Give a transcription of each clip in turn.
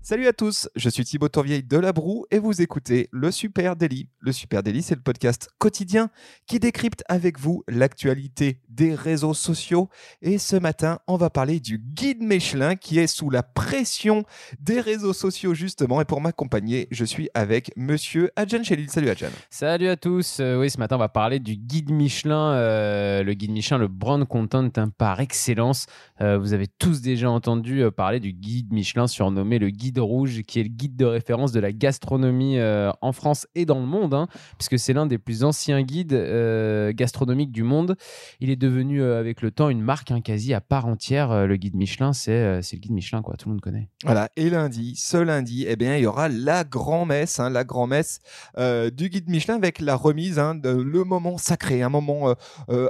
Salut à tous, je suis Thibaut Tourvieille de La Broue et vous écoutez Le Super Daily. Le Super Daily, c'est le podcast quotidien qui décrypte avec vous l'actualité des réseaux sociaux. Et ce matin, on va parler du guide Michelin qui est sous la pression des réseaux sociaux justement. Et pour m'accompagner, je suis avec monsieur Adjan Chelil. Salut Adjan. Salut à tous. Euh, oui, ce matin, on va parler du guide Michelin. euh, le guide Michelin, le brand content par excellence. Euh, vous avez tous déjà entendu parler du guide Michelin surnommé le guide rouge, qui est le guide de référence de la gastronomie euh, en France et dans le monde, hein, puisque c'est l'un des plus anciens guides euh, gastronomiques du monde. Il est devenu euh, avec le temps une marque hein, quasi à part entière. Le guide Michelin, c'est le guide Michelin, quoi. Tout le monde connaît. Voilà, et lundi, ce lundi, eh bien, il y aura la grand-messe, hein, la grand-messe du guide Michelin avec la remise, hein, le moment sacré, un moment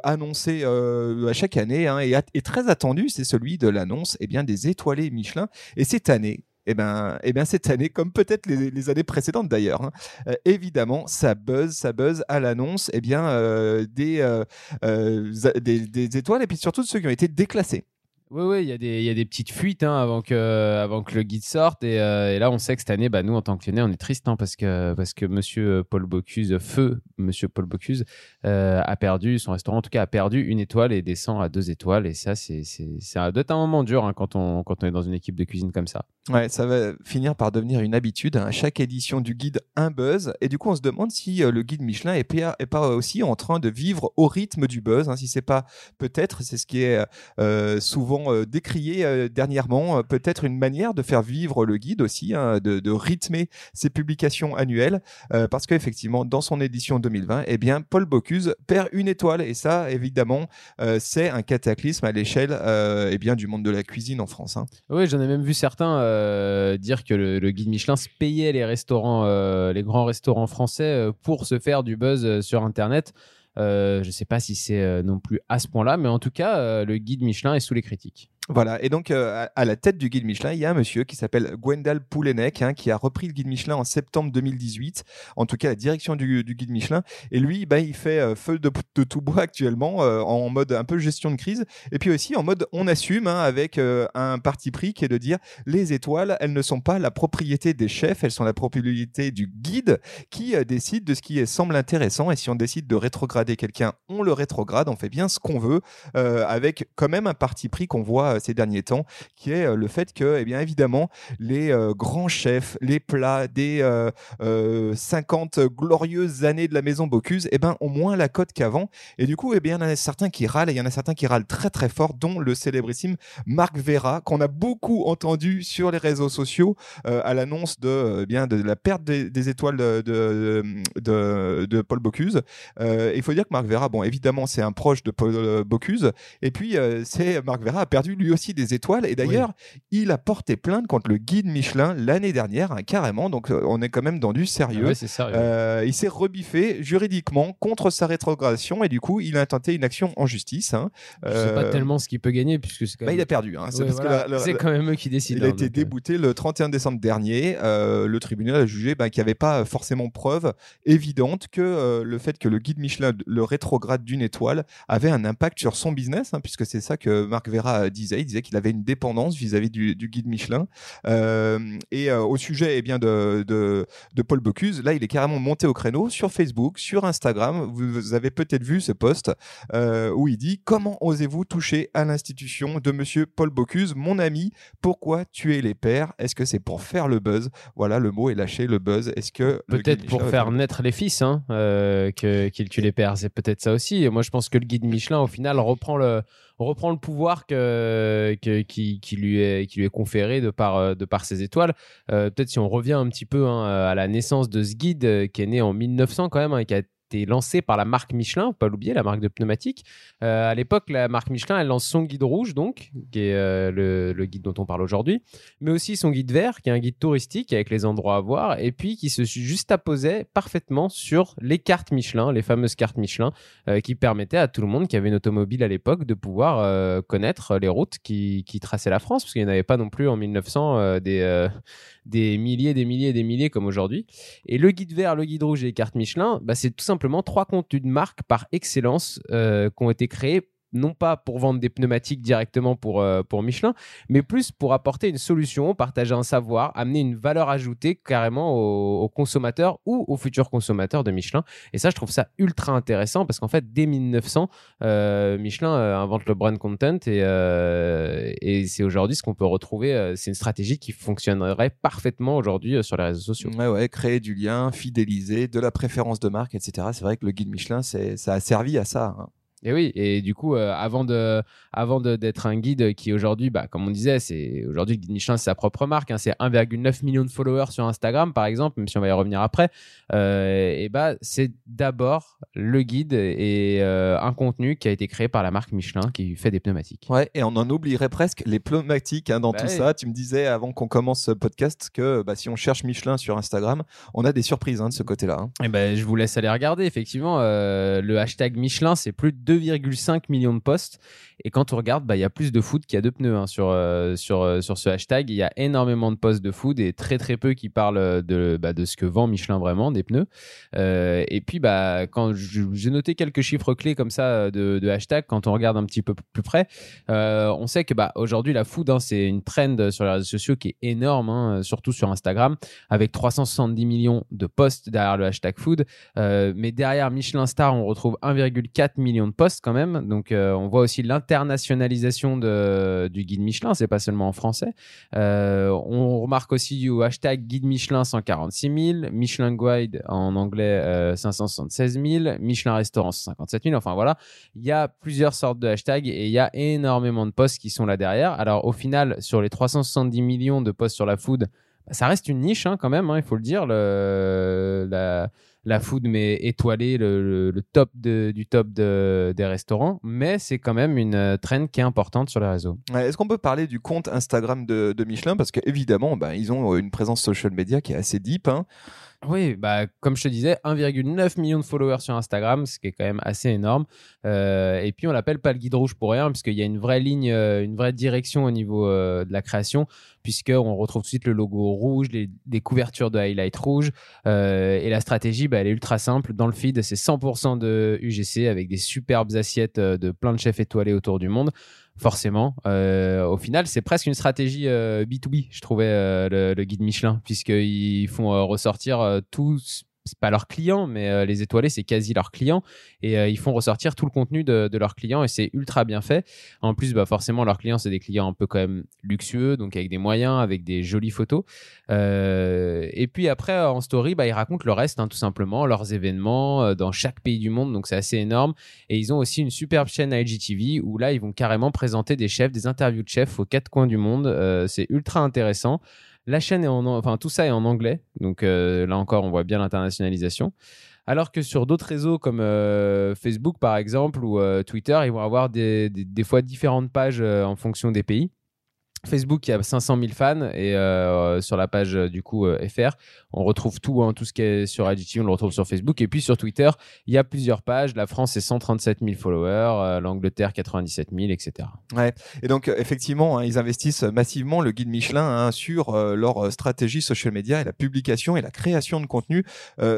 annoncé à chaque année et, et très attendu, c'est celui de l'annonce eh bien, des étoilés Michelin. Et cette année, eh ben, eh bien, cette année, comme peut-être les, années précédentes d'ailleurs, hein, euh, évidemment, ça buzz, ça buzz à l'annonce eh bien, euh, des, euh, des, des étoiles et puis surtout de ceux qui ont été déclassés. Oui, oui, il y, a des- y a des petites fuites hein, avant, que, avant que le guide sorte. Et, euh, et là, on sait que cette année, bah, nous, en tant que lyonnais, on est triste hein, parce, que, parce que monsieur Paul Bocuse, feu monsieur Paul Bocuse, euh, a perdu, son restaurant en tout cas, a perdu une étoile et descend à deux étoiles. Et ça, c'est être un moment dur hein, quand, on, quand on est dans une équipe de cuisine comme ça. Ouais, ça va finir par devenir une habitude. À chaque édition du guide, un buzz. Et du coup, on se demande si euh, le guide Michelin est pas, aussi en train de vivre au rythme du buzz. Si c'est pas peut-être, c'est ce qui est euh, souvent euh, décrié euh, dernièrement, euh, peut-être une manière de faire vivre le guide aussi, hein, de, rythmer ses publications annuelles. parce qu'effectivement, dans son édition 2020, eh bien, Paul Bocuse perd une étoile. Et ça, évidemment, c'est un cataclysme à l'échelle eh bien, du monde de la cuisine en France. hein. Oui, j'en ai même vu certains dire que le, guide Michelin se payait les restaurants, les grands restaurants français pour se faire du buzz sur Internet. Euh, je ne sais pas si c'est euh, non plus à ce point-là, mais en tout cas, euh, le guide Michelin est sous les critiques. Voilà, et donc euh, à, la tête du guide Michelin, il y a un monsieur qui s'appelle Gwendal Poulenec, hein, qui a repris le guide Michelin en septembre 2018, en tout cas la direction du, guide Michelin. Et lui, bah, il fait euh, feu de, tout bois actuellement, euh, en mode un peu gestion de crise, et puis aussi en mode on assume, hein, avec un parti pris qui est de dire les étoiles, elles ne sont pas la propriété des chefs, elles sont la propriété du guide qui décide de ce qui semble intéressant. Et si on décide de rétrograder quelqu'un, on le rétrograde, on fait bien ce qu'on veut, avec quand même un parti pris qu'on voit ces derniers temps, qui est euh, le fait que, eh bien évidemment, les euh, grands chefs, les plats des euh, euh, 50 glorieuses années de la maison Bocuse, eh ben, ont moins la cote qu'avant. Et du coup, eh bien, il y en a certains qui râlent, et il y en a certains qui râlent très très fort, dont le célébrissime Marc Vera, qu'on a beaucoup entendu sur les réseaux sociaux euh, à l'annonce de, euh, eh de la perte des, étoiles de, de, Paul Bocuse. Euh, il faut dire que Marc Vera, bon, évidemment, c'est un proche de Paul euh, Bocuse. Et puis, euh, c'est Marc Vera a perdu lui aussi des étoiles. Et d'ailleurs, il a porté plainte contre le guide Michelin l'année dernière, hein, carrément. Donc, euh, on est quand même dans du sérieux. Ah ouais, c'est sérieux. Euh, il s'est rebiffé juridiquement contre sa rétrogradation et du coup, il a intenté une action en justice. hein. Je sais pas Euh, tellement ce qu'il peut gagner puisque c'est quand bah, même. il a perdu. hein. C'est Ouais, voilà. quand même eux qui décident. il a hein, été donc, euh, débouté le 31 décembre dernier. Euh, le tribunal a jugé bah, qu'il n'y avait pas forcément preuve évidente que euh, le fait que le guide Michelin le rétrograde d'une étoile avait un impact sur son business, puisque c'est ça que Marc Vera euh, disait. Il disait qu'il avait une dépendance vis-à-vis du, du guide Michelin. Euh, et euh, au sujet eh bien, de, de, de Paul Bocuse, là, il est carrément monté au créneau sur Facebook, sur Instagram. Vous, vous avez peut-être vu ce post euh, où il dit Comment osez-vous toucher à l'institution de monsieur Paul Bocuse, mon ami? Pourquoi tuer les pères? Est-ce que c'est pour faire le buzz? Voilà, le mot est lâché, le buzz. Est-ce que. Peut-être pour faire naître les fils, hein, euh, que- qu'il tue les pères. C'est peut-être ça aussi. Et moi, je pense que le guide Michelin, au final, reprend le, reprend le pouvoir que, qui, lui est, qui lui est conféré de par, euh, de par ses étoiles. Euh, peut-être si on revient un petit peu hein, à la naissance de ce guide, euh, qui est né en 1900 quand même, hein, qui a été lancé par la marque Michelin, pas l'oublier, la marque de pneumatiques. à l'époque, la marque Michelin, elle lance son guide rouge, donc, qui est le, le, guide dont on parle aujourd'hui, mais aussi son guide vert, qui est un guide touristique avec les endroits à voir, et puis qui se juxtaposait parfaitement sur les cartes Michelin, les fameuses cartes Michelin, qui permettaient à tout le monde qui avait une automobile à l'époque de pouvoir connaître les routes qui, qui traçaient la France, parce qu'il n'y en avait pas non plus en 1900 des des milliers, des milliers, des milliers comme aujourd'hui. Et le guide vert, le guide rouge et les cartes Michelin, bah, c'est tout simplement trois contenus de marque par excellence euh, qui ont été créés non pas pour vendre des pneumatiques directement pour, euh, pour Michelin, mais plus pour apporter une solution, partager un savoir, amener une valeur ajoutée carrément aux, consommateurs ou aux futurs consommateurs de Michelin. Et ça, je trouve ça ultra intéressant parce qu'en fait, dès 1900, euh, Michelin euh, invente le brand content et, et c'est aujourd'hui ce qu'on peut retrouver. c'est une stratégie qui fonctionnerait parfaitement aujourd'hui sur les réseaux sociaux. Ouais, ouais, créer du lien, fidéliser, de la préférence de marque, etc. C'est vrai que le guide Michelin, ça a servi à ça. Hein. Et oui, et du coup, euh, avant de, avant d'être un guide qui aujourd'hui, bah, comme on disait, c'est aujourd'hui le guide Michelin, c'est sa propre marque. Hein, c'est 1,9 million de followers sur Instagram, par exemple, même si on va y revenir après. Euh, et bah, c'est d'abord le guide et euh, un contenu qui a été créé par la marque Michelin qui fait des pneumatiques. Ouais, et on en oublierait presque les pneumatiques hein, dans bah tout ça. Tu me disais avant qu'on commence ce podcast que bah, si on cherche Michelin sur Instagram, on a des surprises hein, de ce côté-là. Et ben, je vous laisse aller regarder. Effectivement, le hashtag Michelin, c'est plus de 2,5 millions de posts. Et quand on regarde, bah, il y a plus de food qu'il y a de pneus hein, sur, euh, sur, euh, sur ce hashtag. Il y a énormément de posts de food et très très peu qui parlent de, bah, de ce que vend Michelin vraiment, des pneus. Euh, et puis, bah, quand j'ai noté quelques chiffres clés comme ça de, hashtag, quand on regarde un petit peu plus près, on sait que bah, aujourd'hui, la food, hein, c'est une trend sur les réseaux sociaux qui est énorme, hein, surtout sur Instagram, avec 370 millions de posts derrière le hashtag food. mais derrière Michelin Star, on retrouve 1,4 million de posts quand même. Donc, on voit aussi l'intérêt internationalisation de, du guide Michelin, c'est pas seulement en français. Euh, on remarque aussi du hashtag guide Michelin 146 000, Michelin Guide en anglais 576 euh, 000, Michelin Restaurant 157 000. Enfin voilà, il y a plusieurs sortes de hashtags et il y a énormément de posts qui sont là derrière. Alors au final, sur les 370 millions de posts sur la food, bah, ça reste une niche hein, quand même, hein, il faut le dire. La food mais étoilé le, top du top des restaurants, mais c'est quand même une euh, trend qui est importante sur les réseaux. Est-ce qu'on peut parler du compte Instagram de, Michelin? Parce qu'évidemment, bah, ils ont une présence social media qui est assez deep. Hein. Oui, bah, comme je te disais, 1,9 million de followers sur Instagram, ce qui est quand même assez énorme. Euh, et puis, on l'appelle pas le guide rouge pour rien, puisqu'il y a une vraie ligne, euh, une vraie direction au niveau euh, de la création, puisqu'on retrouve tout de suite le logo rouge, les, couvertures de highlight rouge. et la stratégie, bah, elle est ultra simple. Dans le feed, c'est 100% de UGC avec des superbes assiettes de plein de chefs étoilés autour du monde forcément. Euh, au final, c'est presque une stratégie B2B, euh, je trouvais, euh, le, guide Michelin, puisqu'ils font ressortir tous c'est pas leurs clients, mais euh, les étoilés, c'est quasi leurs clients. Et euh, ils font ressortir tout le contenu de, leurs clients et c'est ultra bien fait. En plus, bah, forcément, leurs clients, c'est des clients un peu quand même luxueux, donc avec des moyens, avec des jolies photos. Euh, et puis après, en story, bah, ils racontent le reste, hein, tout simplement, leurs événements dans chaque pays du monde. Donc c'est assez énorme. Et ils ont aussi une superbe chaîne IGTV où là, ils vont carrément présenter des chefs, des interviews de chefs aux quatre coins du monde. c'est ultra intéressant. La chaîne est en, enfin tout ça est en anglais, donc euh, là encore on voit bien l'internationalisation. Alors que sur d'autres réseaux comme euh, Facebook par exemple ou euh, Twitter, ils vont avoir des, fois différentes pages en fonction des pays. Facebook, il y a 500 000 fans et euh, sur la page euh, du coup euh, FR, on retrouve tout, hein, tout ce qui est sur IGTV, on le retrouve sur Facebook et puis sur Twitter, il y a plusieurs pages. La France, c'est 137 000 followers, l'Angleterre 97 000, etc. Ouais. Et donc effectivement, hein, ils investissent massivement le guide Michelin hein, sur leur stratégie social media et la publication et la création de contenu,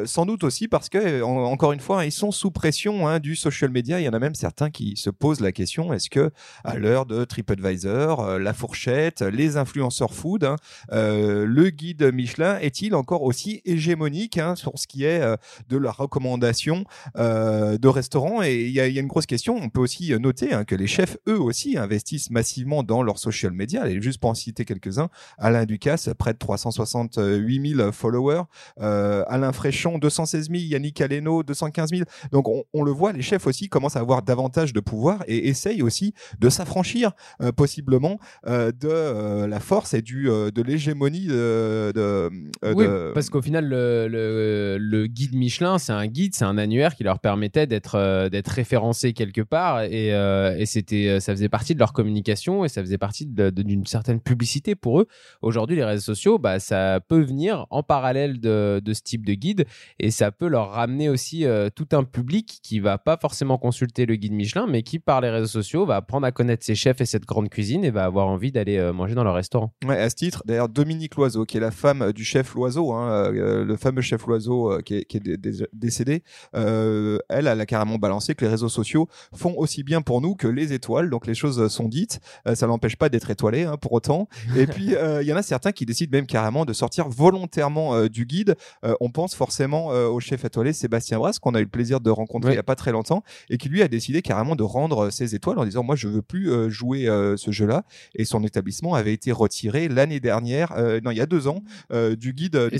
sans doute aussi parce que encore une fois, ils sont sous pression du social media. Il y en a même certains qui se posent la question est-ce que à l'heure de TripAdvisor, la fourchette les influenceurs food, hein. euh, le guide Michelin est-il encore aussi hégémonique hein, sur ce qui est euh, de la recommandation euh, de restaurants? Et il y, a une grosse question. On peut aussi noter hein, que les chefs, eux aussi, investissent massivement dans leurs social media. Et juste pour en citer quelques-uns, Alain Ducasse, près de 368 000 followers. Alain Fréchon, 216 000. Yannick Aleno, 215 000. Donc on, le voit, les chefs aussi commencent à avoir davantage de pouvoir et essayent aussi de s'affranchir possiblement de la force et du, de l'hégémonie de. de, oui, parce qu'au final, le, le, le, guide Michelin, c'est un guide, c'est un annuaire qui leur permettait d'être d'être référencé quelque part et, et c'était, ça faisait partie de leur communication et ça faisait partie d'une certaine publicité pour eux. Aujourd'hui, les réseaux sociaux, bah, ça peut venir en parallèle de, de, ce type de guide et ça peut leur ramener aussi tout un public qui va pas forcément consulter le guide Michelin, mais qui par les réseaux sociaux va apprendre à connaître ses chefs et cette grande cuisine et va avoir envie d'aller euh, manger dans leur restaurant. Ouais, à ce titre, d'ailleurs, Dominique Loiseau, qui est la femme du chef Loiseau, hein, euh, le fameux chef Loiseau euh, qui est, décédé, elle, elle a carrément balancé que les réseaux sociaux font aussi bien pour nous que les étoiles. Donc les choses sont dites, ça n'empêche pas d'être étoilé hein, pour autant. Et puis il y en a certains qui décident même carrément de sortir volontairement du guide. on pense forcément au chef étoilé Sébastien Brasse qu'on a eu le plaisir de rencontrer il n'y a pas très longtemps et qui lui a décidé carrément de rendre ses étoiles en disant moi je veux plus euh, jouer euh, ce jeu-là et son établissement avait été retiré l'année dernière, euh, non il y a deux ans du guide.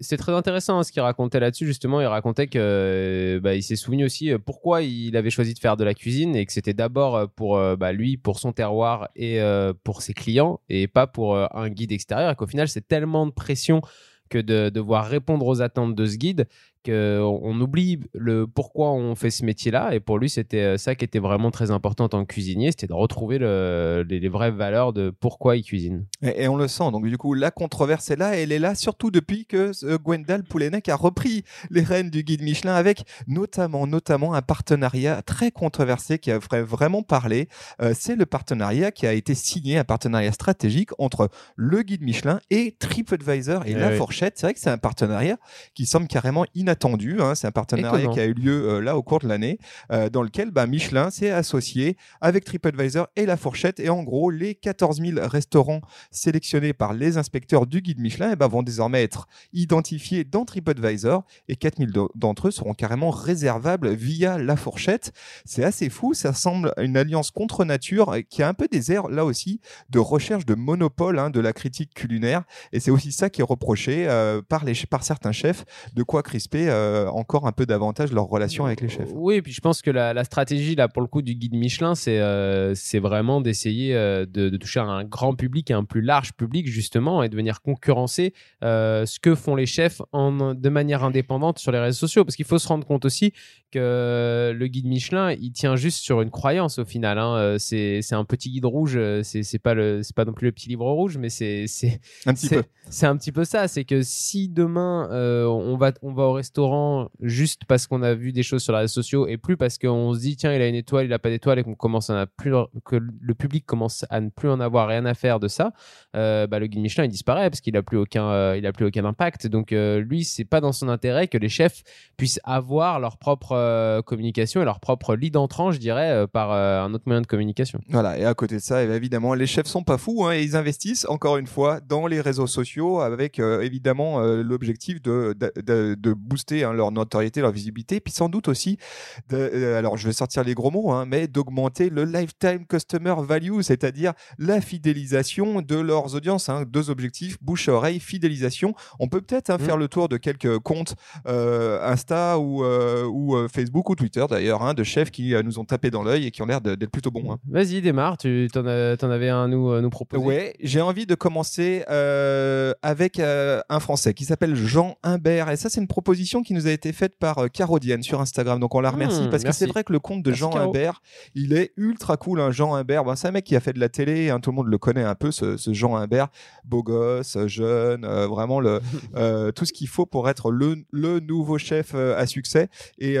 c'est très intéressant hein, ce qu'il racontait là-dessus justement. Il racontait que bah, il s'est souvenu aussi pourquoi il avait choisi de faire de la cuisine et que c'était d'abord pour bah, lui, pour son terroir et pour ses clients et pas pour un guide extérieur. Et qu'au final c'est tellement de pression que de devoir répondre aux attentes de ce guide qu'on oublie le pourquoi on fait ce métier-là. Et pour lui, c'était euh, ça qui était vraiment très important en tant que cuisinier, c'était de retrouver les, vraies valeurs de pourquoi il cuisine. Et, on le sent. Donc du coup, la controverse est là. Et elle est là surtout depuis que euh, Gwendal Poulenec a repris les rênes du guide Michelin avec notamment, notamment un partenariat très controversé qui a vraiment parlé. Euh, c'est le partenariat qui a été signé, un partenariat stratégique entre le guide Michelin et TripAdvisor et, eh La Fourchette. C'est vrai que c'est un partenariat qui semble carrément inattendu attendu. Hein. c'est un partenariat qui a eu lieu euh, là au cours de l'année, euh, dans lequel bah, Michelin s'est associé avec TripAdvisor et La Fourchette. Et en gros, les 14 000 restaurants sélectionnés par les inspecteurs du guide Michelin eh ben, vont désormais être identifiés dans TripAdvisor et 4 000 d'entre eux seront carrément réservables via La Fourchette. C'est assez fou, ça semble une alliance contre nature qui a un peu des airs là aussi de recherche de monopole hein, de la critique culinaire. Et c'est aussi ça qui est reproché euh, par, les, par certains chefs, de quoi crisper euh, encore un peu davantage leur relation avec les chefs. Oui, et puis je pense que la, stratégie là pour le coup du guide Michelin, c'est euh, vraiment d'essayer euh, de, toucher un grand public, un plus large public justement, et de venir concurrencer ce que font les chefs en, de manière indépendante sur les réseaux sociaux, parce qu'il faut se rendre compte aussi que le guide Michelin, il tient juste sur une croyance au final. Hein. C'est un petit guide rouge, c'est pas le pas non plus le petit livre rouge, mais c'est c'est un petit peu. Un petit peu ça, c'est que si demain on va on va au restaurant juste parce qu'on a vu des choses sur les réseaux sociaux et plus parce qu'on se dit tiens il a une étoile, il a pas d'étoile et qu'on commence à plus que le public commence à ne plus en avoir rien à faire de ça, euh, bah, le guide Michelin il disparaît parce qu'il a plus aucun euh, il a plus aucun impact. Donc euh, lui c'est pas dans son intérêt que les chefs puissent avoir leur propre communication et leur propre lead entrant je dirais par un autre moyen de communication. Voilà et à côté de ça évidemment les chefs sont pas fous hein, et ils investissent encore une fois dans les réseaux sociaux avec évidemment l'objectif de, de, de booster hein, leur notoriété, leur visibilité, puis sans doute aussi, de, euh, alors je vais sortir les gros mots, hein, mais d'augmenter le lifetime customer value, c'est-à-dire la fidélisation de leurs audiences. Hein. deux objectifs, bouche à oreille, fidélisation. On peut peut-être mmh. faire le tour de quelques comptes euh, Insta ou, euh, ou Facebook ou Twitter d'ailleurs, de chefs qui nous ont tapé dans l'œil et qui ont l'air d'être plutôt bons. Vas-y, démarre, tu en, en, avais un à nous, nous proposer. Ouais, j'ai envie de commencer avec un Français qui s'appelle Jean Humbert, et ça c'est une proposition qui nous a été faite par euh, Carodienne sur Instagram. Donc on la remercie hmm, parce que c'est vrai que le compte de Jean Humbert, il est ultra cool. Hein. Jean Humbert, c'est un mec qui a fait de la télé, hein. tout le monde le connaît un peu, ce, Jean Humbert, beau gosse, jeune, euh, vraiment le, euh, tout ce qu'il faut pour être le, le nouveau chef à succès. Et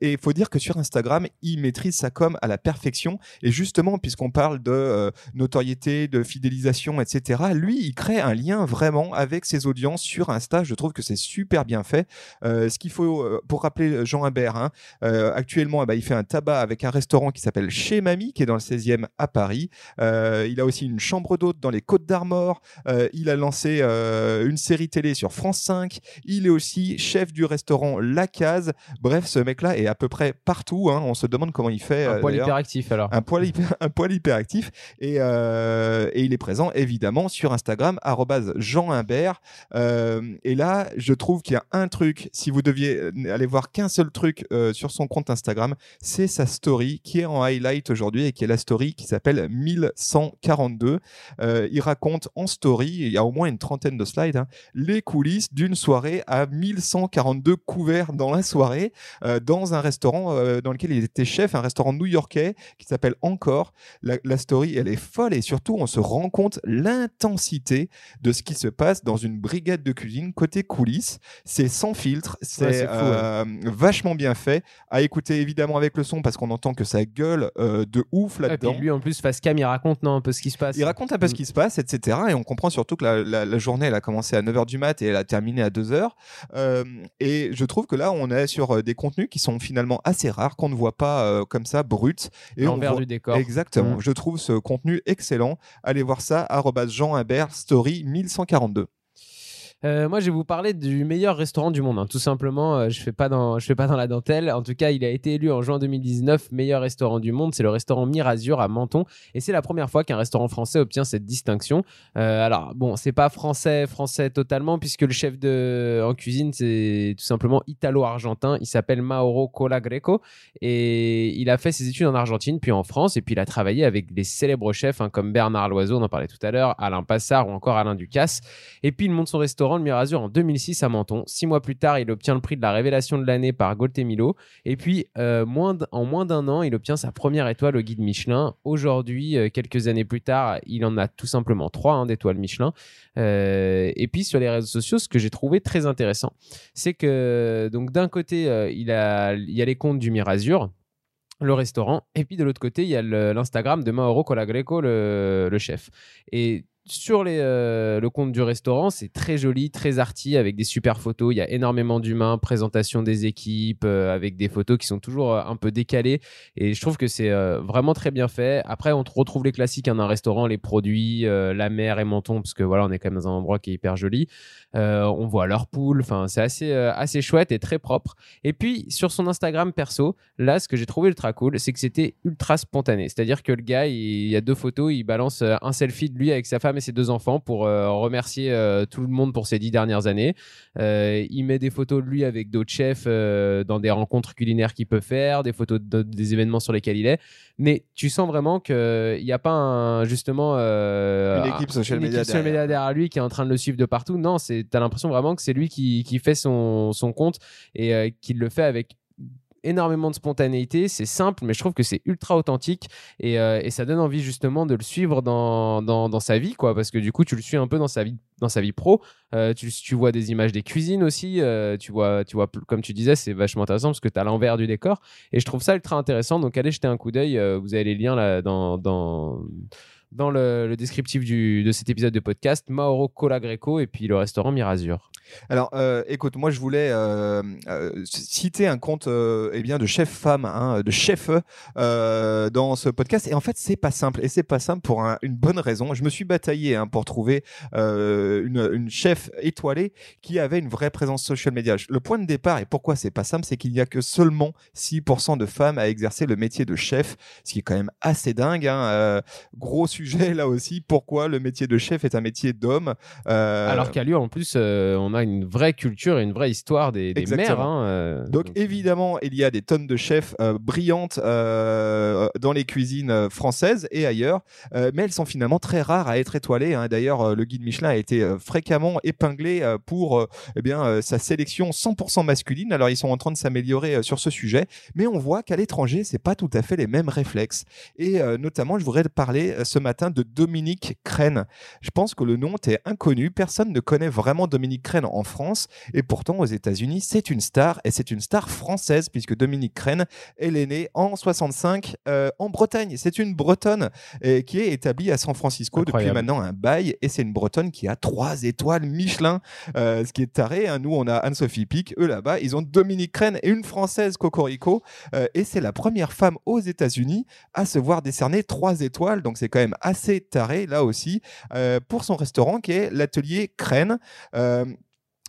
il faut dire que sur Instagram, il maîtrise sa com à la perfection. Et justement, puisqu'on parle de notoriété, de fidélisation, etc., lui, il crée un lien vraiment avec ses audiences sur Insta. Je trouve que c'est super bien fait. Euh, ce qu'il faut, euh, pour rappeler Jean Humbert, hein, euh, actuellement, eh ben, il fait un tabac avec un restaurant qui s'appelle Chez Mamie, qui est dans le 16e à Paris. il a aussi une chambre d'hôte dans les Côtes d'Armor. il a lancé une série télé sur France 5. Il est aussi chef du restaurant La Case. Bref, ce mec-là est à peu près partout. Hein. On se demande comment il fait. Un poil hyperactif alors. Un poil, hyper, un poil hyperactif. Et, et, il est présent évidemment sur Instagram, Jean Humbert. Euh, et là, je trouve qu'il y a un truc, si vous deviez euh, aller voir qu'un seul truc euh, sur son compte Instagram, c'est sa story qui est en highlight aujourd'hui et qui est la story qui s'appelle 1142. Euh, il raconte en story, il y a au moins une trentaine de slides, hein, les coulisses d'une soirée à 1142 couverts dans la soirée, dans un restaurant dans lequel il était chef, un restaurant new-yorkais qui s'appelle Encore. La, la story, elle est folle et surtout, on se rend compte l'intensité de ce qui se passe dans une brigade de cuisine côté coulisses. C'est sans filtre, c'est Ouais, euh, vachement bien fait. À écouter évidemment avec le son parce qu'on entend que ça gueule euh, de ouf Et là-dedans. puis lui, en plus, face cam, il raconte non, un peu ce qui se passe. Il raconte un peu ce Mm. qui se passe, etc. Et on comprend surtout que la, la- la journée, elle a commencé à 9h du mat et elle a terminé à 2h. Euh, et je trouve que là, on est sur des contenus qui sont finalement assez rares, qu'on ne voit pas comme ça, brut. Et l'envers voit- du décor. Exactement. Mm. Je trouve ce contenu excellent. Allez voir ça, Jean Imbert, story 1142. Euh, moi, je vais vous parler du meilleur restaurant du monde. hein. Tout simplement, euh, je fais fais pas dans la dentelle. En tout cas, il a été élu en juin 2019 meilleur restaurant du monde. C'est le restaurant Mirazur à Menton, et c'est la première fois qu'un restaurant français obtient cette distinction. Euh, alors, bon, c'est pas français, français totalement, puisque le chef de en cuisine, c'est tout simplement italo-argentin. Il s'appelle Mauro Colagreco, et il a fait ses études en Argentine, puis en France, et puis il a travaillé avec des célèbres chefs hein, comme Bernard Loiseau, on en parlait tout à l'heure, Alain Passard ou encore Alain Ducasse. Et puis il monte son restaurant, le Mirazur, en 2006 à Menton. Six mois plus tard, il obtient le prix de la révélation de l'année par Goltemilo. Et puis, euh, en moins d'un an, il obtient sa première étoile au guide Michelin. Aujourd'hui, euh, quelques années plus tard, il en a tout simplement trois hein, d'étoiles Michelin. Euh, et puis sur les réseaux sociaux, ce que j'ai trouvé très intéressant, c'est que donc d'un côté, il, y a les comptes du Mirazur le restaurant, et puis de l'autre côté, il y a l'Instagram de Mauro Colagreco, le, le chef. Et sur euh, le compte du restaurant, c'est très joli, très arty, avec des super photos. Il y a énormément d'humains, présentation des équipes, euh, avec des photos qui sont toujours euh, un peu décalées. Et je trouve que c'est vraiment très bien fait. Après, on retrouve les classiques hein, d'un restaurant, les produits, la mer et Menton, parce que voilà, on est quand même dans un endroit qui est hyper joli. On voit leur poule. Enfin, c'est assez, assez chouette et très propre. Et puis, sur son Instagram perso, là, ce que j'ai trouvé ultra cool, c'est que c'était ultra spontané. C'est-à-dire que le gars, il, y a deux photos, il balance un selfie de lui avec sa femme et ses deux enfants pour euh, remercier euh, tout le monde pour ces dix dernières années. Euh, il met des photos de lui avec d'autres chefs dans des rencontres culinaires qu'il peut faire, des photos de- des événements sur lesquels il est. Mais tu sens vraiment qu'il n'y a pas un, justement Une équipe social media derrière. lui qui est en train de le suivre de partout. Non, c'est t'as l'impression vraiment que c'est lui qui, qui fait son, son compte et qu'il le fait avec énormément de spontanéité, c'est simple, mais je trouve que c'est ultra authentique. Et, euh, ça donne envie justement de le suivre dans, dans, sa vie, quoi, parce que du coup, tu le suis un peu dans sa vie, dans sa vie pro. Euh, tu, vois des images des cuisines aussi, euh, tu vois, tu vois, comme tu disais, c'est vachement intéressant parce que tu as l'envers du décor. Et je trouve ça ultra intéressant. Donc, allez jeter un coup d'œil, vous avez les liens là dans dans le, descriptif du, de cet épisode de podcast, Mauro Colagreco et puis le restaurant Mirazur. Alors, euh, écoute, moi, je voulais euh, euh, citer un compte eh bien, de chef femme, hein, de chef dans ce podcast. Et en fait, c'est pas simple. Et c'est pas simple pour un- une bonne raison. Je me suis bataillé hein, pour trouver une, chef étoilée qui avait une vraie présence social media. Le point de départ, et pourquoi c'est pas simple, c'est qu'il n'y a que seulement 6% de femmes à exercer le métier de chef, ce qui est quand même assez dingue. hein. Gros sujet là aussi. Pourquoi le métier de chef est un métier d'homme Euh, Alors qu'à Lyon, en plus, euh, on a une vraie culture et une vraie histoire des, mères. hein, euh, Donc, évidemment, il y a des tonnes de chefs brillantes dans les cuisines françaises et ailleurs, mais elles sont finalement très rares à être étoilées. hein. D'ailleurs, le guide Michelin a été fréquemment épinglé pour eh bien sa sélection 100% masculine. Alors, ils sont en train de s'améliorer sur ce sujet, mais on voit qu'à l'étranger, c'est pas tout à fait les mêmes réflexes. Et notamment, je voudrais parler ce matin de Dominique Crène. Je pense que le nom t'est inconnu. Personne ne connaît vraiment Dominique Crène en France. Et pourtant, aux États-Unis, c'est une star. Et c'est une star française, puisque Dominique Crène, elle est née en 65 euh, en Bretagne. C'est une Bretonne euh, qui est établie à San Francisco Incroyable. depuis maintenant un bail. Et c'est une Bretonne qui a trois étoiles Michelin. Euh, ce qui est taré. hein. Nous, on a Anne-Sophie Pic. Eux, là-bas, ils ont Dominique Crène et une Française, Cocorico. Euh, et c'est la première femme aux États-Unis à se voir décerner trois étoiles. Donc, c'est quand même assez taré, là aussi, euh, pour son restaurant qui est l'atelier Crène.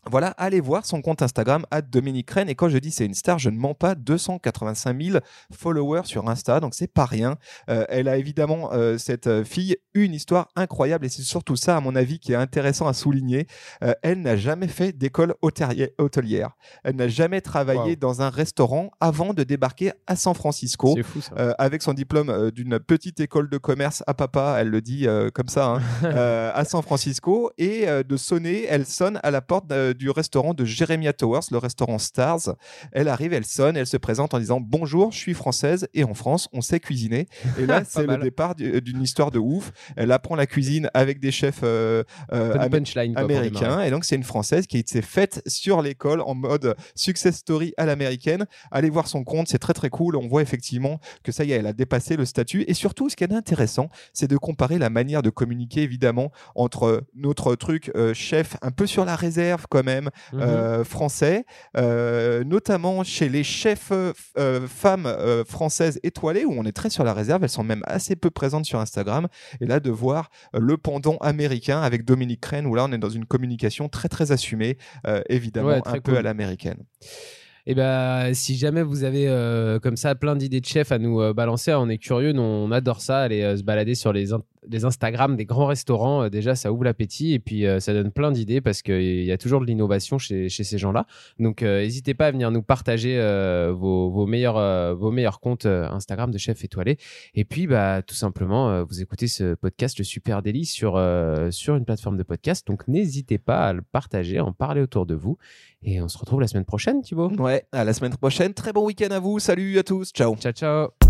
Voilà, allez voir son compte Instagram à Dominique Rennes. Et quand je dis c'est une star, je ne mens pas, 285 000 followers sur Insta, donc c'est pas rien. Euh, elle a évidemment, euh, cette euh, fille, une histoire incroyable et c'est surtout ça, à mon avis, qui est intéressant à souligner. Euh, elle n'a jamais fait d'école hôtelière-. Elle n'a jamais travaillé Wow. dans un restaurant avant de débarquer à San Francisco. C'est fou ça. Avec son diplôme d'une petite école de commerce à papa, elle le dit comme ça, hein, à San Francisco, et de sonner, elle sonne à la porte du restaurant de Jeremiah Towers, le restaurant Stars. Elle arrive, elle sonne, elle se présente en disant bonjour, je suis française et en France, on sait cuisiner. Et là, c'est le mal. départ du- d'une histoire de ouf. Elle apprend la cuisine avec des chefs euh, euh, Peu de amé- punchline quoi, pour démarrer. américain et donc c'est une française qui s'est faite sur l'école en mode success story à l'américaine allez voir son compte c'est très très cool on voit effectivement que ça y est elle a dépassé le statut et surtout ce qui est intéressant c'est de comparer la manière de communiquer évidemment entre notre truc euh, chef un peu sur la réserve quand même Mhm. euh, français, euh, notamment chez les chefs euh, femmes françaises étoilées, où on est très sur la réserve, elles sont même assez peu présentes sur Instagram, et là de voir le pendant américain avec Dominique Crane, où là on est dans une communication très très assumée, évidemment Ouais, très un peu cool. à l'américaine. Et ben, si jamais vous avez euh, comme ça plein d'idées de chefs à nous euh, balancer, on est curieux, nous, on adore ça, aller euh, se balader sur les, les Instagram des grands restaurants. euh, déjà, ça ouvre l'appétit et puis euh, ça donne plein d'idées parce qu'il y a toujours de l'innovation chez, chez ces gens-là. Donc, euh, n'hésitez pas à venir nous partager vos, vos meilleurs, vos meilleurs comptes Instagram de chefs étoilés. Et puis, bah, tout simplement, vous écoutez ce podcast, le Super Daily, sur, sur une plateforme de podcast. Donc, n'hésitez pas à le partager, à en parler autour de vous. Et on se retrouve la semaine prochaine, Thibaut. Ouais, à la semaine prochaine, très bon week-end à vous, salut à tous, ciao Ciao, ciao.